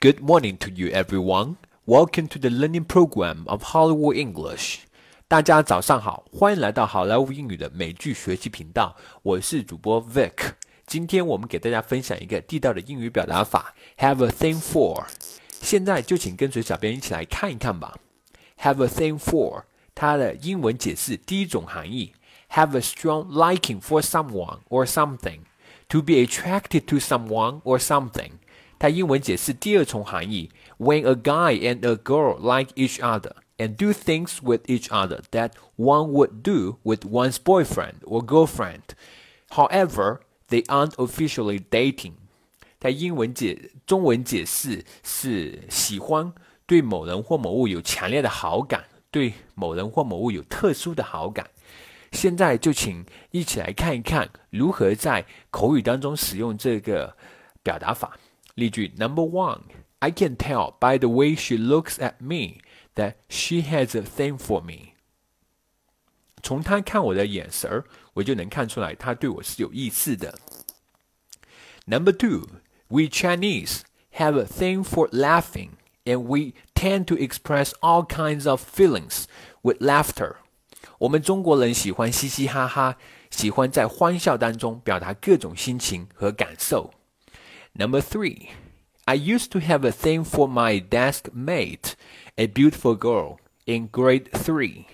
Good morning to you, everyone. Welcome to the learning program of Hollywood English. 大家早上好，欢迎来到好莱坞英语的美剧学习频道。我是主播 Vic。今天我们给大家分享一个地道的英语表达法，Have a thing for。现在就请跟随小编一起来看一看吧。Have a thing for，它的英文解释第一种含义，Have a strong liking for someone or something。To be attracted to someone or something。 它英文解释第二重含义，When a guy and a girl like each other and do things with each other that one would do with one's boyfriend or girlfriend. However, they aren't officially dating. 它英文解中文解释是喜欢对某人或某物有强烈的好感，对某人或某物有特殊的好感。现在就请一起来看一看如何在口语当中使用这个表达法。例句 Number one, I can tell by the way she looks at me that she has a thing for me。从她看我的眼神儿，我就能看出来她对我是有意思的。Number two, we Chinese have a thing for laughing, and we tend to express all kinds of feelings with laughter. 我们中国人喜欢嘻嘻哈哈，喜欢在欢笑当中表达各种心情和感受。 Number three, I used to have a thing for my desk mate, a beautiful girl in grade three.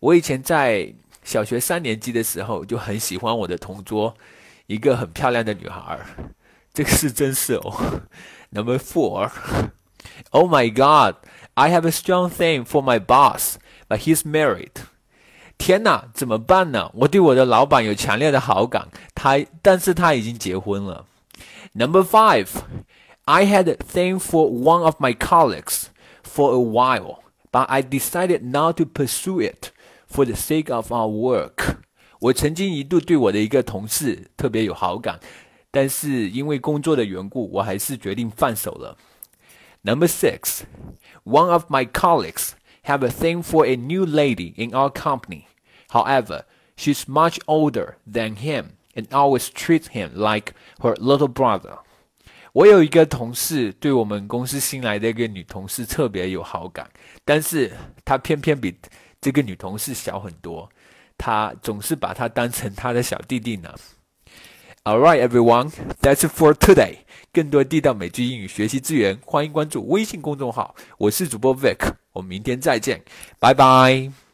我以前在小学三年级的时候就很喜欢我的同桌，一个很漂亮的女孩。这个是真是哦。Number four, oh my God, I have a strong thing for my boss, but he's married. 天哪，怎么办呢？我对我的老板有强烈的好感，他但是他已经结婚了。 Number five, I had a thing for one of my colleagues for a while, but I decided not to pursue it for the sake of our work. 我曾经一度对我的一个同事特别有好感，但是因为工作的缘故，我还是决定放手了。Number six, one of my colleagues have a thing for a new lady in our company. However, she's much older than him And always treat him like her little brother. 我有一个同事对我们公司新来的一个女同事特别有好感，但是她偏偏比这个女同事小很多，她总是把她当成他的小弟弟呢。All right, everyone, that's for today. 更多地道美剧英语学习资源，欢迎关注微信公众号。我是主播 Vic，我们明天再见，拜拜。